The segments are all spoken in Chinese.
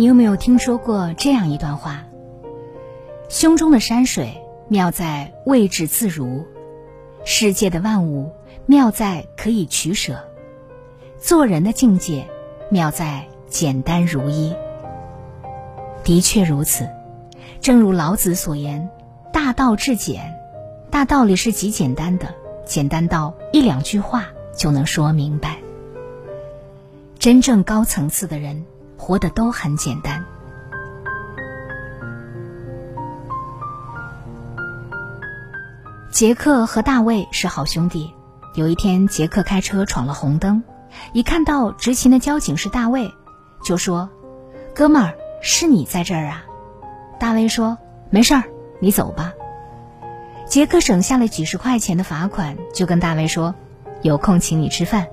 你有没有听说过这样一段话？胸中的山水妙在位置自如，世界的万物妙在可以取舍，做人的境界妙在简单如一。的确如此，正如老子所言：“大道至简。”大道理是极简单的，简单到一两句话就能说明白。真正高层次的人。活的都很简单。杰克和大卫是好兄弟。有一天，杰克开车闯了红灯，一看到执勤的交警是大卫，就说：“哥们儿，是你在这儿啊？”大卫说：“没事儿，你走吧。”杰克省下了几十块钱的罚款，就跟大卫说：“有空请你吃饭。”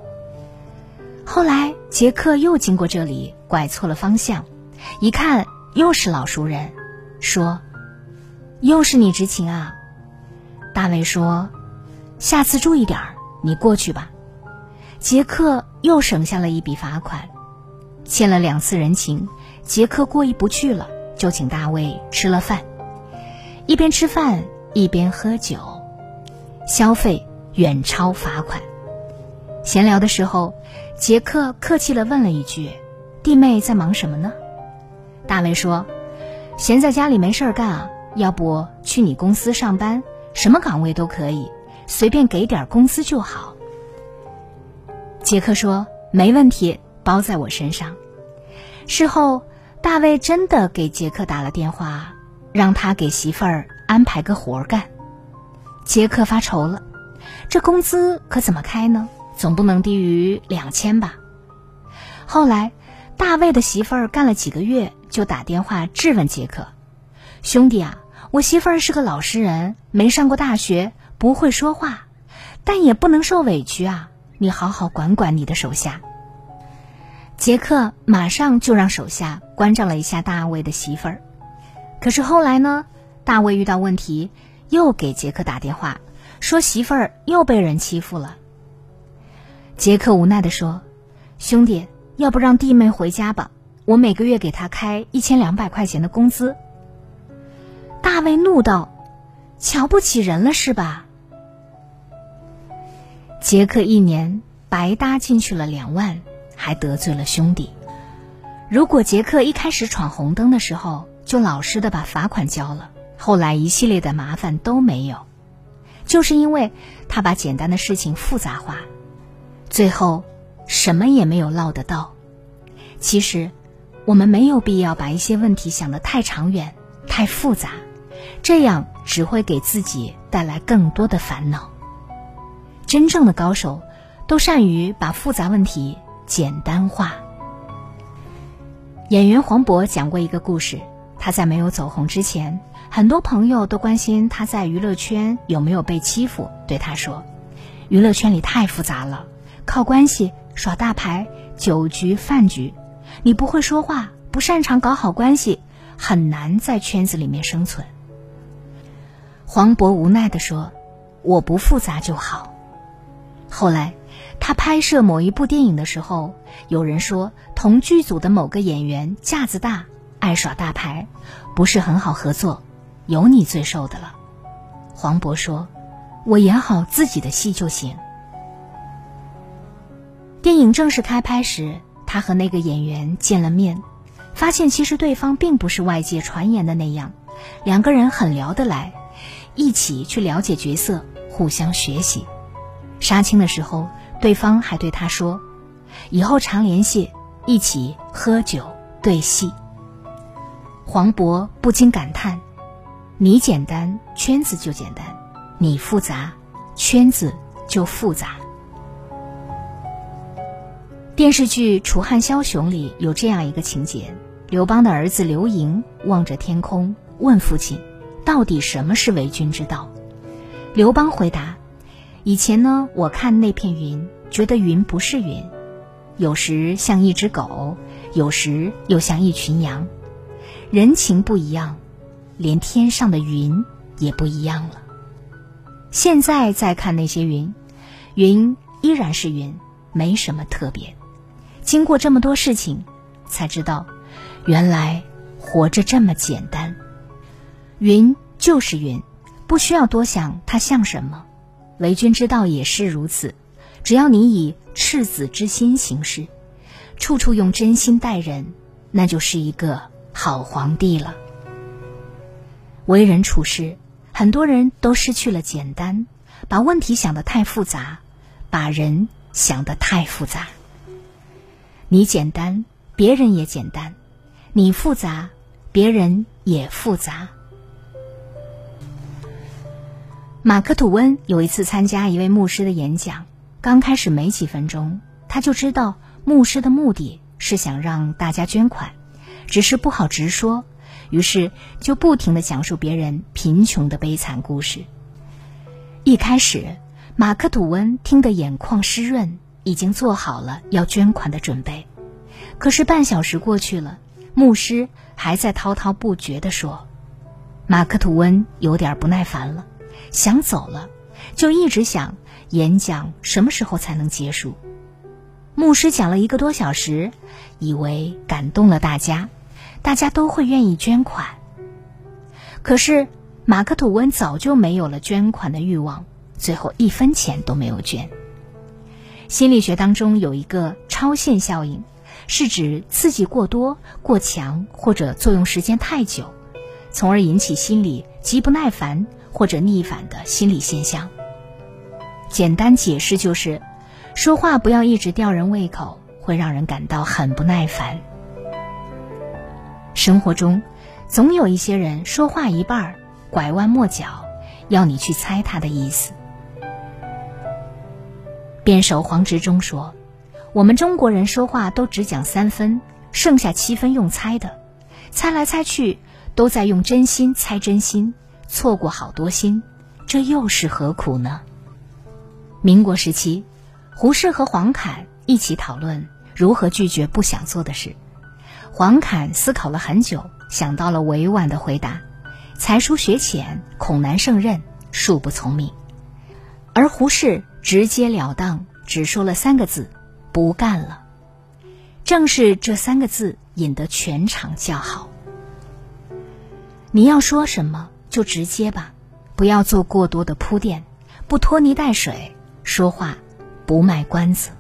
后来，杰克又经过这里，拐错了方向，一看又是老熟人，说：“又是你执勤啊？”大卫说：“下次注意点儿，你过去吧。”杰克又省下了一笔罚款，欠了两次人情，杰克过意不去了，就请大卫吃了饭，一边吃饭一边喝酒，消费远超罚款。闲聊的时候。杰克客气了问了一句：“弟妹在忙什么呢？”大卫说：“闲在家里没事儿干啊，要不去你公司上班，什么岗位都可以，随便给点工资就好。”杰克说：“没问题，包在我身上。”事后，大卫真的给杰克打了电话，让他给媳妇儿安排个活儿干。杰克发愁了：“这工资可怎么开呢？”总不能低于两千吧。后来，大卫的媳妇儿干了几个月，就打电话质问杰克：“兄弟啊，我媳妇儿是个老实人，没上过大学，不会说话，但也不能受委屈啊！你好好管管你的手下。”杰克马上就让手下关照了一下大卫的媳妇儿。可是后来呢，大卫遇到问题，又给杰克打电话，说媳妇儿又被人欺负了。杰克无奈地说：“兄弟，要不让弟妹回家吧？我每个月给她开一千两百块钱的工资。”大卫怒道：“瞧不起人了是吧？”杰克一年白搭进去了两万，还得罪了兄弟。如果杰克一开始闯红灯的时候就老实的把罚款交了，后来一系列的麻烦都没有，就是因为他把简单的事情复杂化。最后，什么也没有落得到。其实，我们没有必要把一些问题想得太长远、太复杂，这样只会给自己带来更多的烦恼。真正的高手，都善于把复杂问题简单化。演员黄渤讲过一个故事：他在没有走红之前，很多朋友都关心他在娱乐圈有没有被欺负。对他说：“娱乐圈里太复杂了。”靠关系耍大牌，酒局饭局，你不会说话，不擅长搞好关系，很难在圈子里面生存。黄渤无奈地说：“我不复杂就好。”后来，他拍摄某一部电影的时候，有人说同剧组的某个演员架子大，爱耍大牌，不是很好合作，有你最受的了。黄渤说：“我演好自己的戏就行。”电影正式开拍时，他和那个演员见了面，发现其实对方并不是外界传言的那样，两个人很聊得来，一起去了解角色，互相学习。杀青的时候，对方还对他说：“以后常联系，一起喝酒对戏。”黄渤不禁感叹：“你简单，圈子就简单；你复杂，圈子就复杂。”电视剧《楚汉枭雄》里有这样一个情节：刘邦的儿子刘盈望着天空，问父亲：“到底什么是为君之道？”刘邦回答：“以前呢，我看那片云，觉得云不是云，有时像一只狗，有时又像一群羊。人情不一样，连天上的云也不一样了。现在再看那些云，云依然是云，没什么特别。经过这么多事情，才知道，原来活着这么简单。云就是云。”不需要多想，它像什么？为君之道也是如此。只要你以赤子之心行事，处处用真心待人，那就是一个好皇帝了。为人处事，很多人都失去了简单，把问题想得太复杂，把人想得太复杂。你简单，别人也简单；你复杂，别人也复杂。马克吐温有一次参加一位牧师的演讲，刚开始没几分钟，他就知道牧师的目的是想让大家捐款，只是不好直说，于是就不停的讲述别人贫穷的悲惨故事。一开始，马克吐温听得眼眶湿润，已经做好了要捐款的准备。可是半小时过去了，牧师还在滔滔不绝地说，马克吐温有点不耐烦了。想走了，就一直想演讲什么时候才能结束。牧师讲了一个多小时，以为感动了大家，大家都会愿意捐款。可是马克吐温早就没有了捐款的欲望，最后一分钱都没有捐。心理学当中有一个超限效应，是指刺激过多、过强或者作用时间太久，从而引起心理极不耐烦。或者逆反的心理现象。简单解释就是，说话不要一直吊人胃口，会让人感到很不耐烦。生活中，总有一些人说话一半拐弯抹角，要你去猜他的意思。辩手黄执中说：“我们中国人说话都只讲三分，剩下七分用猜的，猜来猜去都在用真心猜真心。”错过好多心，这又是何苦呢？民国时期，胡适和黄侃一起讨论如何拒绝不想做的事。黄侃思考了很久，想到了委婉的回答：“才疏学浅，恐难胜任，恕不从命。”而胡适直截了当，只说了三个字：“不干了。”正是这三个字引得全场叫好。你要说什么？就直接吧，不要做过多的铺垫，不拖泥带水，说话不卖关子。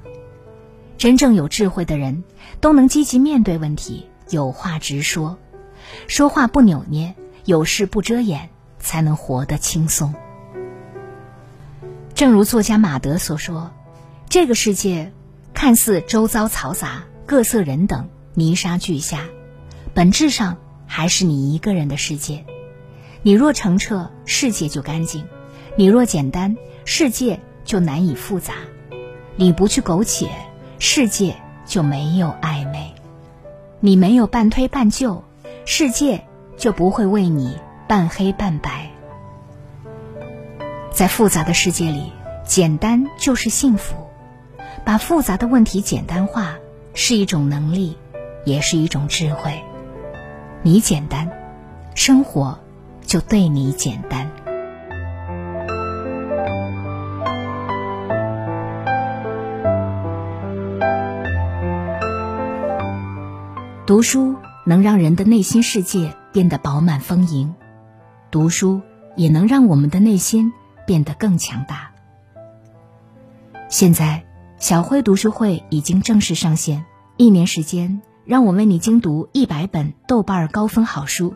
真正有智慧的人，都能积极面对问题，有话直说，说话不扭捏，有事不遮掩，才能活得轻松。正如作家马德所说：“这个世界看似周遭嘈杂，各色人等，泥沙俱下，本质上还是你一个人的世界。”你若澄澈，世界就干净；你若简单，世界就难以复杂；你不去苟且，世界就没有暧昧；你没有半推半就，世界就不会为你半黑半白。在复杂的世界里，简单就是幸福。把复杂的问题简单化，是一种能力，也是一种智慧。你简单，生活。就对你简单。读书能让人的内心世界变得饱满丰盈，读书也能让我们的内心变得更强大。现在，小慧读书会已经正式上线，一年时间，让我为你精读一百本豆瓣高分好书。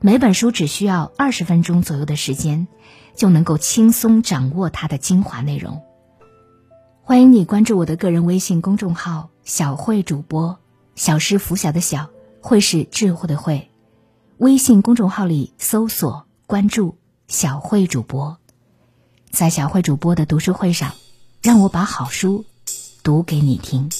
每本书只需要二十分钟左右的时间，就能够轻松掌握它的精华内容。欢迎你关注我的个人微信公众号“小慧主播”，小是拂晓的小，慧是智慧的慧。微信公众号里搜索关注“小慧主播”，在小慧主播的读书会上，让我把好书读给你听。